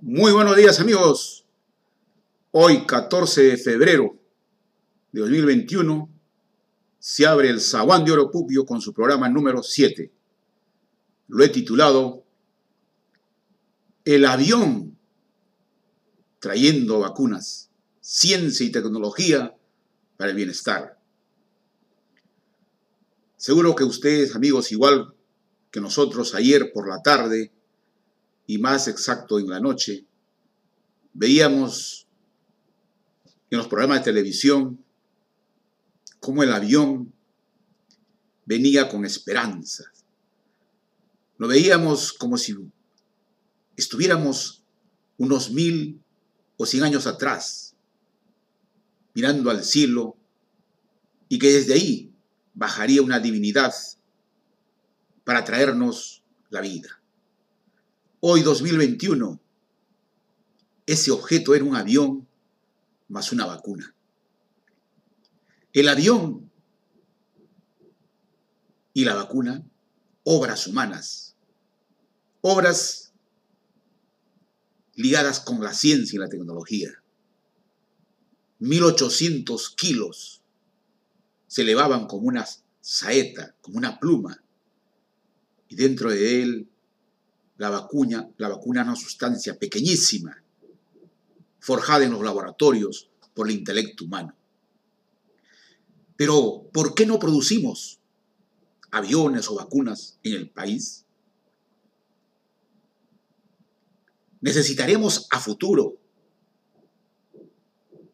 Muy buenos días amigos. Hoy 14 de febrero de 2021 se abre el Zaguán de Oro Pupio con su programa número 7. Lo he titulado El avión trayendo vacunas, ciencia y tecnología para el bienestar. Seguro que ustedes amigos igual que nosotros ayer por la tarde y más exacto en la noche, veíamos en los programas de televisión cómo el avión venía con esperanza. Lo veíamos como si estuviéramos unos mil o cien años atrás, mirando al cielo, y que desde ahí bajaría una divinidad para traernos la vida. Hoy 2021, ese objeto era un avión más una vacuna. El avión y la vacuna, obras humanas, obras ligadas con la ciencia y la tecnología. 1800 kilos se elevaban como una saeta, como una pluma, y dentro de él la vacuna, la vacuna es una sustancia pequeñísima, forjada en los laboratorios por el intelecto humano. Pero, ¿por qué no producimos aviones o vacunas en el país? Necesitaremos a futuro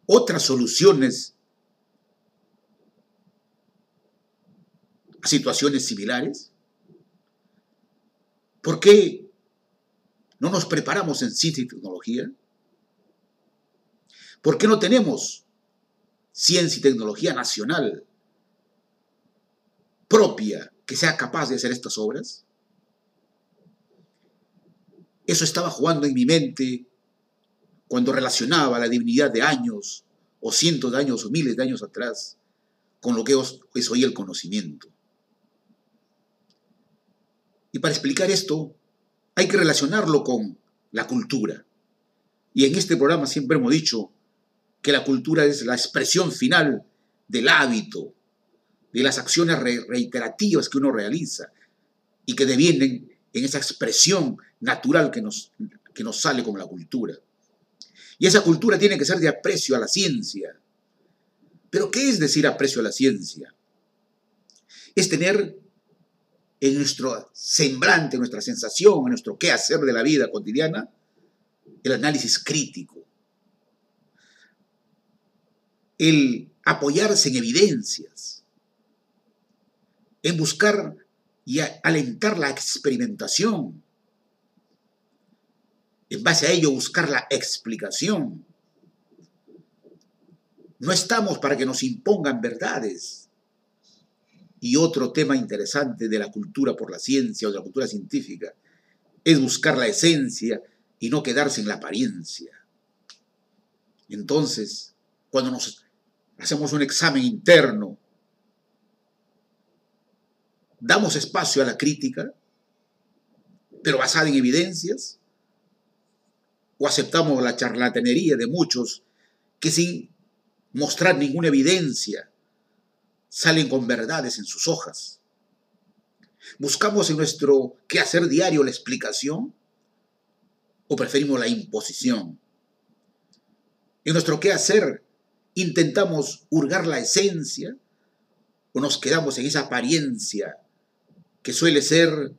otras soluciones a situaciones similares. ¿Por qué ¿No nos preparamos en ciencia y tecnología? ¿Por qué no tenemos ciencia y tecnología nacional propia que sea capaz de hacer estas obras? Eso estaba jugando en mi mente cuando relacionaba la divinidad de años, o cientos de años, o miles de años atrás, con lo que es hoy el conocimiento. Y para explicar esto, hay que relacionarlo con la cultura. Y en este programa siempre hemos dicho que la cultura es la expresión final del hábito, de las acciones reiterativas que uno realiza y que devienen en esa expresión natural que nos, que nos sale como la cultura. Y esa cultura tiene que ser de aprecio a la ciencia. Pero ¿qué es decir aprecio a la ciencia? Es tener en nuestro semblante, en nuestra sensación, en nuestro qué hacer de la vida cotidiana, el análisis crítico, el apoyarse en evidencias, en buscar y alentar la experimentación, en base a ello buscar la explicación. No estamos para que nos impongan verdades, y otro tema interesante de la cultura por la ciencia o de la cultura científica es buscar la esencia y no quedarse en la apariencia. Entonces, cuando nos hacemos un examen interno, damos espacio a la crítica, pero basada en evidencias, o aceptamos la charlatanería de muchos que sin mostrar ninguna evidencia salen con verdades en sus hojas. ¿Buscamos en nuestro quehacer diario la explicación o preferimos la imposición? En nuestro quehacer intentamos hurgar la esencia o nos quedamos en esa apariencia que suele ser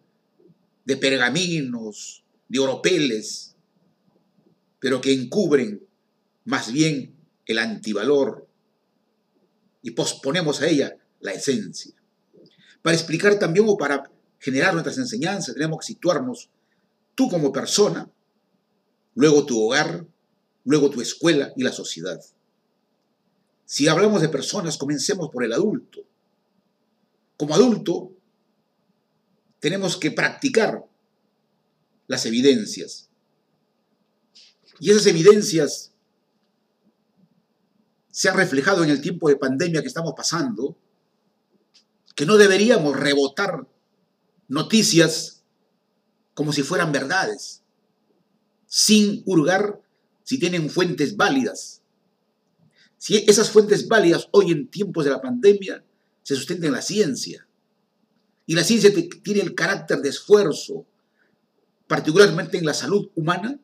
de pergaminos, de oropeles, pero que encubren más bien el antivalor y posponemos a ella la esencia. Para explicar también o para generar nuestras enseñanzas tenemos que situarnos tú como persona, luego tu hogar, luego tu escuela y la sociedad. Si hablamos de personas, comencemos por el adulto. Como adulto, tenemos que practicar las evidencias. Y esas evidencias se ha reflejado en el tiempo de pandemia que estamos pasando, que no deberíamos rebotar noticias como si fueran verdades, sin hurgar si tienen fuentes válidas. Si esas fuentes válidas hoy en tiempos de la pandemia se sustentan en la ciencia. Y la ciencia tiene el carácter de esfuerzo, particularmente en la salud humana,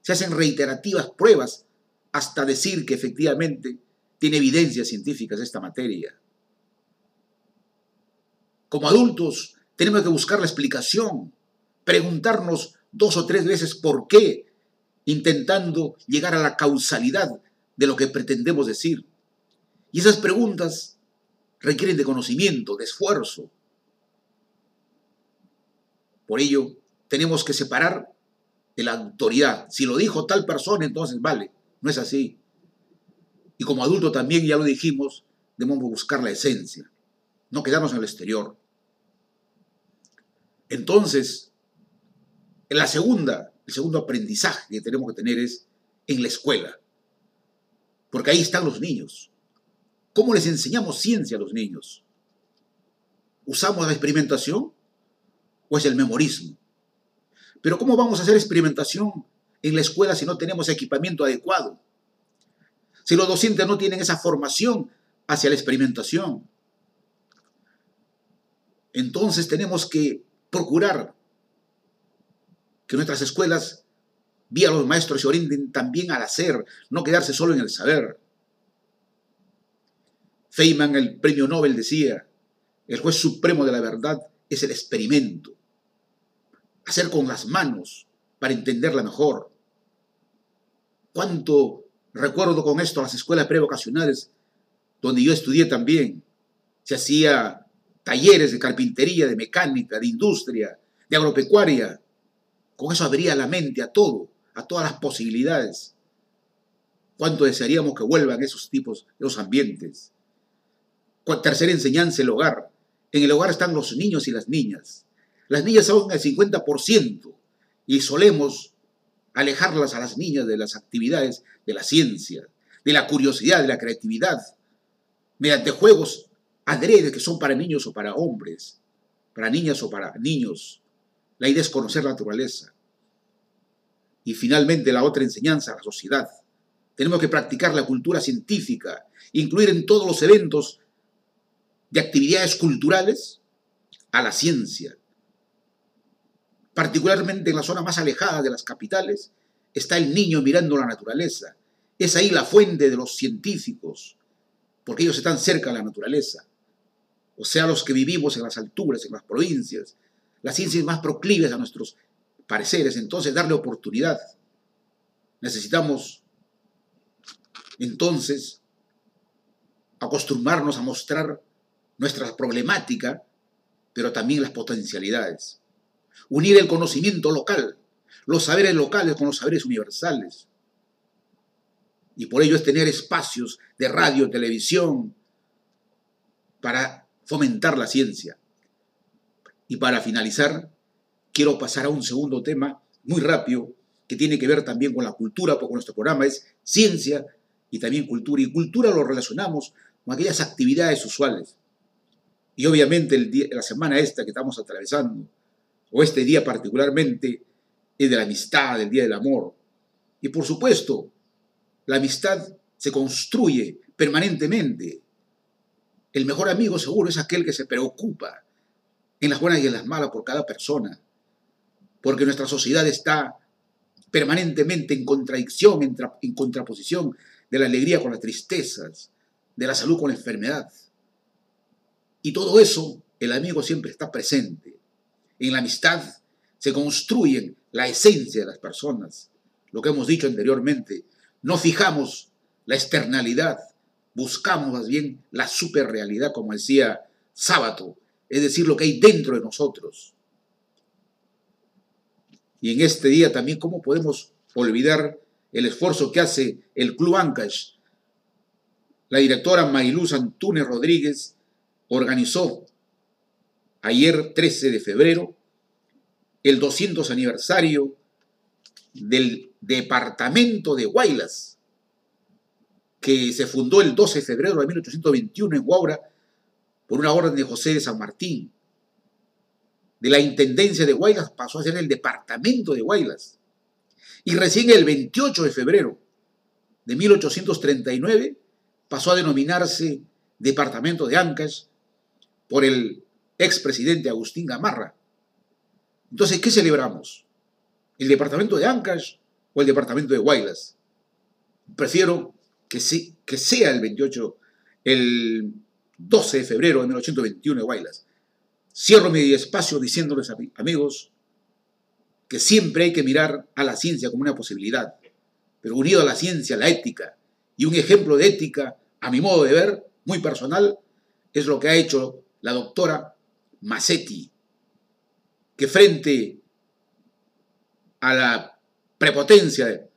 se hacen reiterativas pruebas hasta decir que efectivamente tiene evidencias científicas esta materia. Como adultos tenemos que buscar la explicación, preguntarnos dos o tres veces por qué, intentando llegar a la causalidad de lo que pretendemos decir. Y esas preguntas requieren de conocimiento, de esfuerzo. Por ello, tenemos que separar de la autoridad. Si lo dijo tal persona, entonces vale. No es así. Y como adulto también, ya lo dijimos, debemos buscar la esencia, no quedarnos en el exterior. Entonces, en la segunda, el segundo aprendizaje que tenemos que tener es en la escuela. Porque ahí están los niños. ¿Cómo les enseñamos ciencia a los niños? ¿Usamos la experimentación o es el memorismo? Pero ¿cómo vamos a hacer experimentación en la escuela si no tenemos equipamiento adecuado? Si los docentes no tienen esa formación hacia la experimentación. Entonces tenemos que procurar que nuestras escuelas, vía los maestros, se orienten también al hacer, no quedarse solo en el saber. Feynman, el premio Nobel, decía, el juez supremo de la verdad es el experimento hacer con las manos para entenderla mejor. ¿Cuánto recuerdo con esto las escuelas prevocacionales donde yo estudié también? Se hacía talleres de carpintería, de mecánica, de industria, de agropecuaria. Con eso abría la mente a todo, a todas las posibilidades. ¿Cuánto desearíamos que vuelvan esos tipos, esos ambientes? Tercera enseñanza, el hogar. En el hogar están los niños y las niñas. Las niñas son el 50% y solemos alejarlas a las niñas de las actividades de la ciencia, de la curiosidad, de la creatividad, mediante juegos adredes que son para niños o para hombres, para niñas o para niños. La idea es conocer la naturaleza. Y finalmente la otra enseñanza, la sociedad. Tenemos que practicar la cultura científica, incluir en todos los eventos de actividades culturales a la ciencia, particularmente en la zona más alejada de las capitales, está el niño mirando la naturaleza. Es ahí la fuente de los científicos, porque ellos están cerca de la naturaleza. O sea, los que vivimos en las alturas, en las provincias, las ciencias más proclives a nuestros pareceres, entonces darle oportunidad. Necesitamos entonces acostumbrarnos a mostrar nuestra problemática, pero también las potencialidades unir el conocimiento local, los saberes locales con los saberes universales. Y por ello es tener espacios de radio, televisión, para fomentar la ciencia. Y para finalizar, quiero pasar a un segundo tema muy rápido que tiene que ver también con la cultura, porque nuestro programa es ciencia y también cultura. Y cultura lo relacionamos con aquellas actividades usuales. Y obviamente la semana esta que estamos atravesando, o este día particularmente, es de la amistad, el día del amor. Y por supuesto, la amistad se construye permanentemente. El mejor amigo seguro es aquel que se preocupa en las buenas y en las malas por cada persona, porque nuestra sociedad está permanentemente en contradicción, en, contraposición de la alegría con las tristezas, de la salud con la enfermedad. Y todo eso, el amigo siempre está presente. En la amistad se construyen la esencia de las personas. Lo que hemos dicho anteriormente, no fijamos la externalidad, buscamos más bien la superrealidad, como decía Sábato, es decir, lo que hay dentro de nosotros. Y en este día también, ¿cómo podemos olvidar el esfuerzo que hace el Club Ancash? La directora Mariluz Antúnez Rodríguez organizó ayer 13 de febrero, el 200 aniversario del departamento de Guaylas, que se fundó el 12 de febrero de 1821 en Guaura por una orden de José de San Martín. De la intendencia de Guaylas pasó a ser el departamento de Guaylas. Y recién el 28 de febrero de 1839 pasó a denominarse Departamento de Ancash por el expresidente Agustín Gamarra. Entonces, ¿qué celebramos? ¿El departamento de Ancash o el departamento de Guaylas? Prefiero que, sea el 28, el 12 de febrero de 1821 de Guaylas. Cierro mi espacio diciéndoles, amigos, que siempre hay que mirar a la ciencia como una posibilidad, pero unido a la ciencia, la ética, y un ejemplo de ética, a mi modo de ver, muy personal, es lo que ha hecho la doctora Massetti, que frente a la prepotencia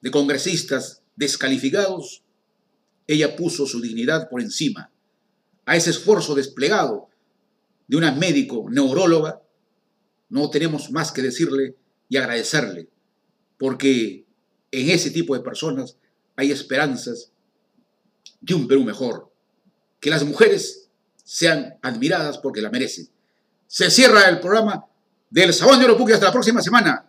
de congresistas descalificados, ella puso su dignidad por encima. A ese esfuerzo desplegado de una médico neuróloga, no tenemos más que decirle y agradecerle, porque en ese tipo de personas hay esperanzas de un Perú mejor. Que las mujeres sean admiradas porque la merecen. Se cierra el programa del Sabón de Oropuque hasta la próxima semana.